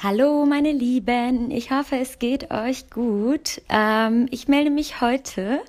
Hallo meine Lieben, ich hoffe es geht euch gut. Ähm, ich melde mich heute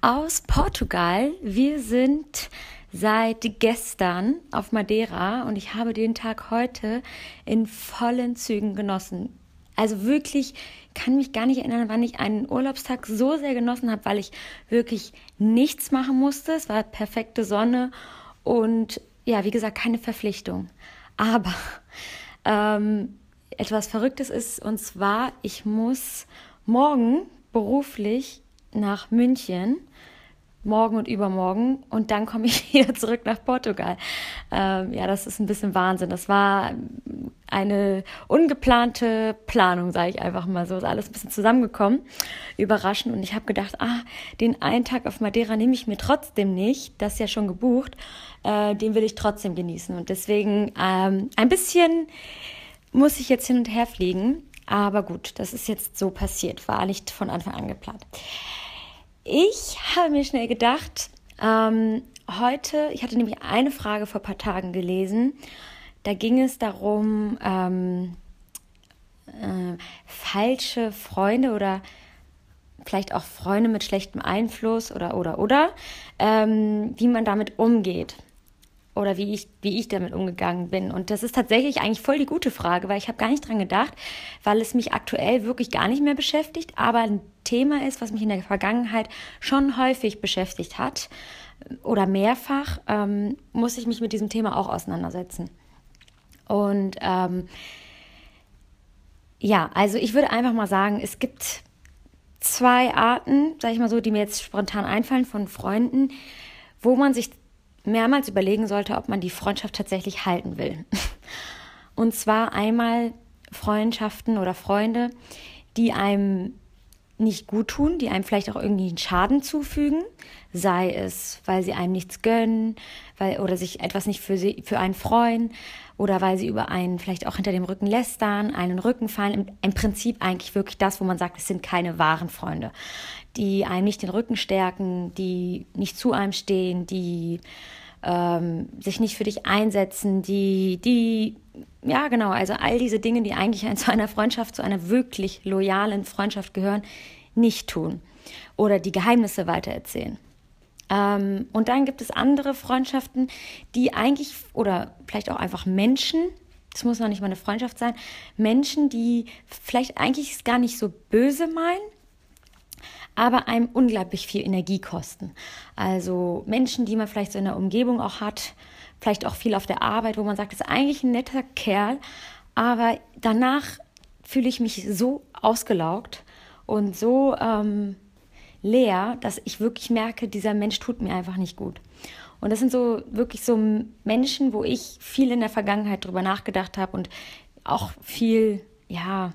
aus Portugal. Wir sind seit gestern auf Madeira und ich habe den Tag heute in vollen Zügen genossen. Also wirklich kann mich gar nicht erinnern, wann ich einen Urlaubstag so sehr genossen habe, weil ich wirklich nichts machen musste. Es war perfekte Sonne und ja, wie gesagt, keine Verpflichtung. Aber ähm, etwas Verrücktes ist, und zwar, ich muss morgen beruflich nach München, morgen und übermorgen, und dann komme ich wieder zurück nach Portugal. Ähm, ja, das ist ein bisschen Wahnsinn. Das war eine ungeplante Planung, sage ich einfach mal so. Ist alles ein bisschen zusammengekommen, überraschend. Und ich habe gedacht, ah, den einen Tag auf Madeira nehme ich mir trotzdem nicht. Das ist ja schon gebucht. Äh, den will ich trotzdem genießen. Und deswegen ähm, ein bisschen muss ich jetzt hin und her fliegen. Aber gut, das ist jetzt so passiert, war nicht von Anfang an geplant. Ich habe mir schnell gedacht, ähm, heute, ich hatte nämlich eine Frage vor ein paar Tagen gelesen, da ging es darum, ähm, äh, falsche Freunde oder vielleicht auch Freunde mit schlechtem Einfluss oder oder oder, ähm, wie man damit umgeht oder wie ich, wie ich damit umgegangen bin. Und das ist tatsächlich eigentlich voll die gute Frage, weil ich habe gar nicht dran gedacht, weil es mich aktuell wirklich gar nicht mehr beschäftigt, aber ein Thema ist, was mich in der Vergangenheit schon häufig beschäftigt hat oder mehrfach, ähm, muss ich mich mit diesem Thema auch auseinandersetzen. Und ähm, ja, also ich würde einfach mal sagen, es gibt zwei Arten, sage ich mal so, die mir jetzt spontan einfallen von Freunden, wo man sich mehrmals überlegen sollte, ob man die Freundschaft tatsächlich halten will. Und zwar einmal Freundschaften oder Freunde, die einem nicht gut tun, die einem vielleicht auch irgendwie einen Schaden zufügen, sei es, weil sie einem nichts gönnen, weil oder sich etwas nicht für sie für einen freuen oder weil sie über einen vielleicht auch hinter dem Rücken lästern, einen Rücken fallen. Im, Im, Prinzip eigentlich wirklich das, wo man sagt, es sind keine wahren Freunde, die einem nicht den Rücken stärken, die nicht zu einem stehen, die ähm, sich nicht für dich einsetzen, die, die, ja genau, also all diese Dinge, die eigentlich zu einer Freundschaft, zu einer wirklich loyalen Freundschaft gehören, nicht tun oder die Geheimnisse weitererzählen. Ähm, und dann gibt es andere Freundschaften, die eigentlich, oder vielleicht auch einfach Menschen, das muss noch nicht mal eine Freundschaft sein, Menschen, die vielleicht eigentlich gar nicht so böse meinen, aber einem unglaublich viel Energie kosten. Also Menschen, die man vielleicht so in der Umgebung auch hat, vielleicht auch viel auf der Arbeit, wo man sagt, das ist eigentlich ein netter Kerl, aber danach fühle ich mich so ausgelaugt und so ähm, leer, dass ich wirklich merke, dieser Mensch tut mir einfach nicht gut. Und das sind so wirklich so Menschen, wo ich viel in der Vergangenheit drüber nachgedacht habe und auch viel, ja,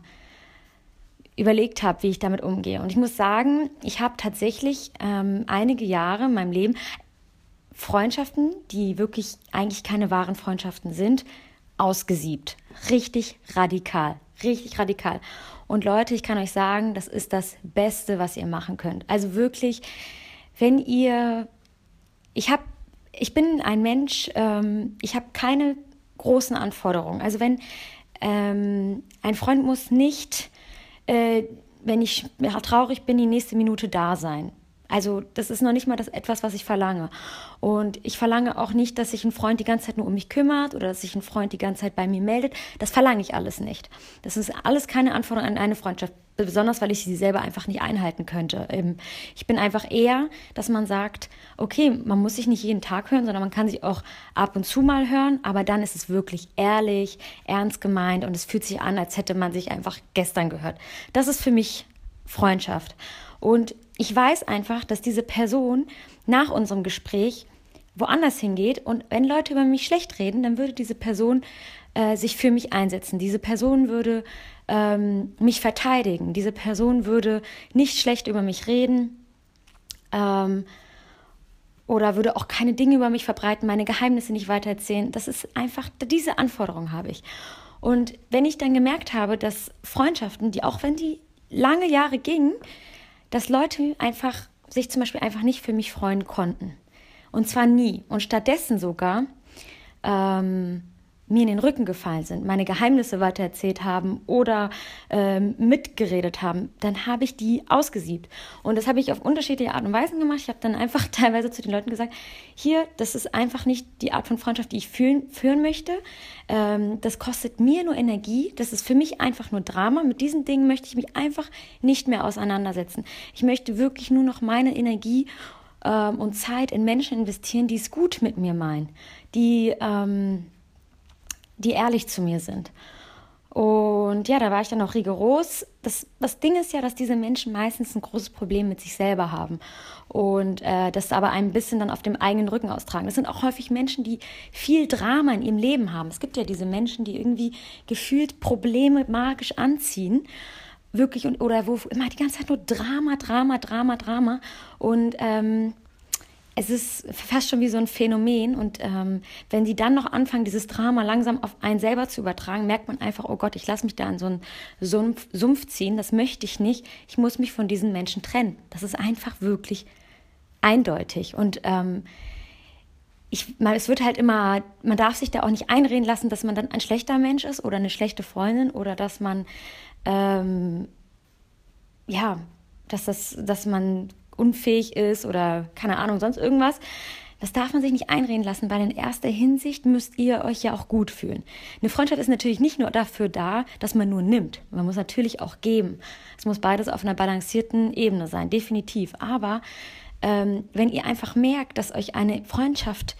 überlegt habe, wie ich damit umgehe. Und ich muss sagen, ich habe tatsächlich ähm, einige Jahre in meinem Leben Freundschaften, die wirklich eigentlich keine wahren Freundschaften sind, ausgesiebt. Richtig radikal. Richtig radikal. Und Leute, ich kann euch sagen, das ist das Beste, was ihr machen könnt. Also wirklich, wenn ihr, ich habe, ich bin ein Mensch, ähm, ich habe keine großen Anforderungen. Also wenn ähm, ein Freund muss nicht äh, wenn ich traurig bin, die nächste Minute da sein. Also das ist noch nicht mal das etwas, was ich verlange. Und ich verlange auch nicht, dass sich ein Freund die ganze Zeit nur um mich kümmert oder dass sich ein Freund die ganze Zeit bei mir meldet. Das verlange ich alles nicht. Das ist alles keine Anforderung an eine Freundschaft, besonders weil ich sie selber einfach nicht einhalten könnte. Ähm, ich bin einfach eher, dass man sagt, okay, man muss sich nicht jeden Tag hören, sondern man kann sich auch ab und zu mal hören, aber dann ist es wirklich ehrlich, ernst gemeint und es fühlt sich an, als hätte man sich einfach gestern gehört. Das ist für mich Freundschaft. Und ich weiß einfach, dass diese Person nach unserem Gespräch woanders hingeht und wenn Leute über mich schlecht reden, dann würde diese Person äh, sich für mich einsetzen. Diese Person würde ähm, mich verteidigen. Diese Person würde nicht schlecht über mich reden ähm, oder würde auch keine Dinge über mich verbreiten, meine Geheimnisse nicht weitererzählen. Das ist einfach, diese Anforderung habe ich. Und wenn ich dann gemerkt habe, dass Freundschaften, die auch wenn die lange Jahre gingen, dass Leute einfach sich zum Beispiel einfach nicht für mich freuen konnten. Und zwar nie. Und stattdessen sogar ähm, mir in den Rücken gefallen sind, meine Geheimnisse weitererzählt haben oder ähm, mitgeredet haben, dann habe ich die ausgesiebt. Und das habe ich auf unterschiedliche Art und Weisen gemacht. Ich habe dann einfach teilweise zu den Leuten gesagt, hier, das ist einfach nicht die Art von Freundschaft, die ich fühlen, führen möchte. Ähm, das kostet mir nur Energie. Das ist für mich einfach nur Drama. Mit diesen Dingen möchte ich mich einfach nicht mehr auseinandersetzen. Ich möchte wirklich nur noch meine Energie ähm, und Zeit in Menschen investieren, die es gut mit mir meinen, die ähm, die ehrlich zu mir sind. Und ja, da war ich dann auch rigoros. Das, das Ding ist ja, dass diese Menschen meistens ein großes Problem mit sich selber haben und äh, das aber ein bisschen dann auf dem eigenen Rücken austragen. Das sind auch häufig Menschen, die viel Drama in ihrem Leben haben. Es gibt ja diese Menschen, die irgendwie gefühlt Probleme magisch anziehen. Wirklich und oder wo immer die ganze Zeit nur Drama, Drama, Drama, Drama. Und ähm, es ist fast schon wie so ein Phänomen. Und ähm, wenn sie dann noch anfangen, dieses Drama langsam auf einen selber zu übertragen, merkt man einfach, oh Gott, ich lasse mich da in so einen Sumpf, Sumpf ziehen. Das möchte ich nicht. Ich muss mich von diesen Menschen trennen. Das ist einfach wirklich eindeutig. Und ähm, ich, man, es wird halt immer, man darf sich da auch nicht einreden lassen, dass man dann ein schlechter Mensch ist oder eine schlechte Freundin oder dass man, ähm, ja, dass, das, dass man unfähig ist oder keine Ahnung, sonst irgendwas. Das darf man sich nicht einreden lassen, weil in erster Hinsicht müsst ihr euch ja auch gut fühlen. Eine Freundschaft ist natürlich nicht nur dafür da, dass man nur nimmt. Man muss natürlich auch geben. Es muss beides auf einer balancierten Ebene sein, definitiv. Aber ähm, wenn ihr einfach merkt, dass euch eine Freundschaft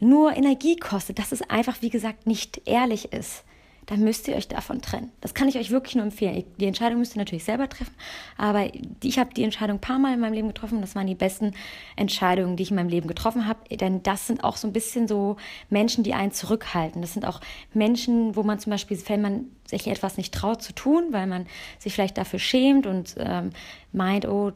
nur Energie kostet, dass es einfach, wie gesagt, nicht ehrlich ist, dann müsst ihr euch davon trennen. Das kann ich euch wirklich nur empfehlen. Die Entscheidung müsst ihr natürlich selber treffen, aber ich habe die Entscheidung ein paar Mal in meinem Leben getroffen. Das waren die besten Entscheidungen, die ich in meinem Leben getroffen habe. Denn das sind auch so ein bisschen so Menschen, die einen zurückhalten. Das sind auch Menschen, wo man zum Beispiel, wenn man sich etwas nicht traut zu tun, weil man sich vielleicht dafür schämt und ähm, meint, oh,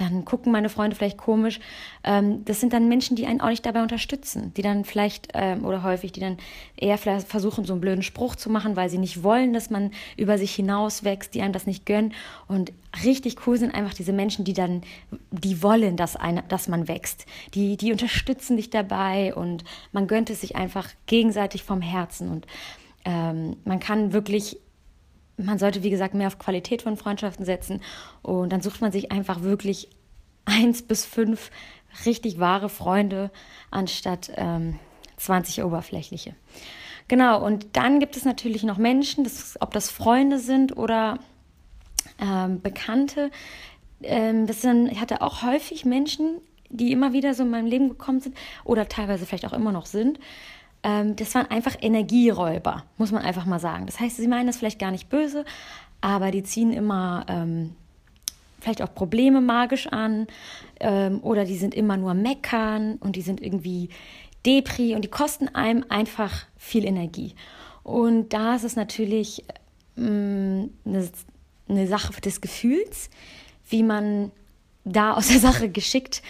dann gucken meine Freunde vielleicht komisch. Ähm, das sind dann Menschen, die einen auch nicht dabei unterstützen, die dann vielleicht ähm, oder häufig, die dann eher vielleicht versuchen, so einen blöden Spruch zu machen, weil sie nicht wollen, dass man über sich hinaus wächst, die einem das nicht gönnen. Und richtig cool sind einfach diese Menschen, die dann, die wollen, dass, eine, dass man wächst. Die, die unterstützen dich dabei und man gönnt es sich einfach gegenseitig vom Herzen. Und ähm, man kann wirklich man sollte, wie gesagt, mehr auf Qualität von Freundschaften setzen. Und dann sucht man sich einfach wirklich eins bis fünf richtig wahre Freunde anstatt ähm, 20 oberflächliche. Genau, und dann gibt es natürlich noch Menschen, das, ob das Freunde sind oder ähm, Bekannte. Ähm, das sind, ich hatte auch häufig Menschen, die immer wieder so in meinem Leben gekommen sind oder teilweise vielleicht auch immer noch sind, ähm, das waren einfach Energieräuber, muss man einfach mal sagen. Das heißt, sie meinen das vielleicht gar nicht böse, aber die ziehen immer ähm, vielleicht auch Probleme magisch an ähm, oder die sind immer nur meckern und die sind irgendwie Depri und die kosten einem einfach viel Energie. Und da ist es natürlich ähm, eine, eine Sache des Gefühls, wie man da aus der Sache geschickt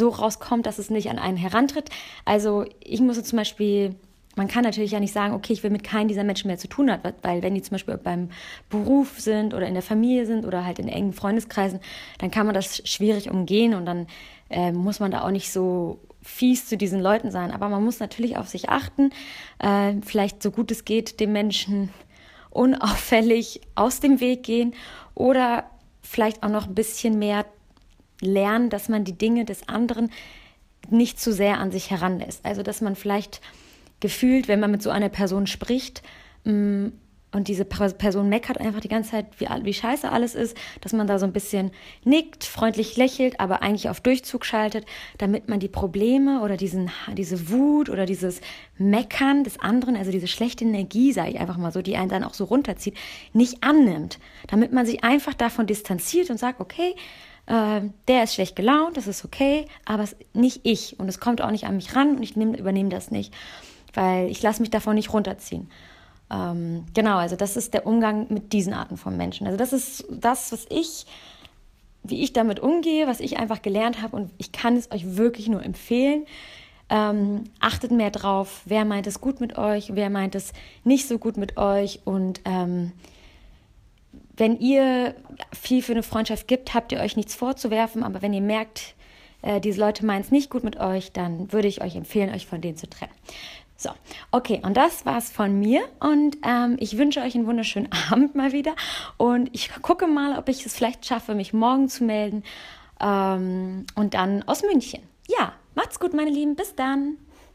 so rauskommt, dass es nicht an einen herantritt. Also ich muss zum Beispiel, man kann natürlich ja nicht sagen, okay, ich will mit keinem dieser Menschen mehr zu tun haben, weil wenn die zum Beispiel beim Beruf sind oder in der Familie sind oder halt in engen Freundeskreisen, dann kann man das schwierig umgehen und dann äh, muss man da auch nicht so fies zu diesen Leuten sein. Aber man muss natürlich auf sich achten, äh, vielleicht so gut es geht, dem Menschen unauffällig aus dem Weg gehen oder vielleicht auch noch ein bisschen mehr lernen, dass man die Dinge des anderen nicht zu sehr an sich heranlässt. Also dass man vielleicht gefühlt, wenn man mit so einer Person spricht mm, und diese Person meckert einfach die ganze Zeit, wie, wie scheiße alles ist, dass man da so ein bisschen nickt, freundlich lächelt, aber eigentlich auf Durchzug schaltet, damit man die Probleme oder diesen, diese Wut oder dieses Meckern des anderen, also diese schlechte Energie, sage ich einfach mal so, die einen dann auch so runterzieht, nicht annimmt. Damit man sich einfach davon distanziert und sagt, okay, äh, der ist schlecht gelaunt, das ist okay, aber nicht ich. Und es kommt auch nicht an mich ran und ich nehm, übernehme das nicht, weil ich lasse mich davon nicht runterziehen. Ähm, genau, also das ist der Umgang mit diesen Arten von Menschen. Also das ist das, was ich, wie ich damit umgehe, was ich einfach gelernt habe und ich kann es euch wirklich nur empfehlen. Ähm, achtet mehr drauf, wer meint es gut mit euch, wer meint es nicht so gut mit euch und ähm, wenn ihr viel für eine Freundschaft gibt, habt ihr euch nichts vorzuwerfen, aber wenn ihr merkt, äh, diese Leute meinen es nicht gut mit euch, dann würde ich euch empfehlen, euch von denen zu trennen. So, okay, und das war's von mir. Und ähm, ich wünsche euch einen wunderschönen Abend mal wieder. Und ich gucke mal, ob ich es vielleicht schaffe, mich morgen zu melden. Ähm, und dann aus München. Ja, macht's gut, meine Lieben. Bis dann.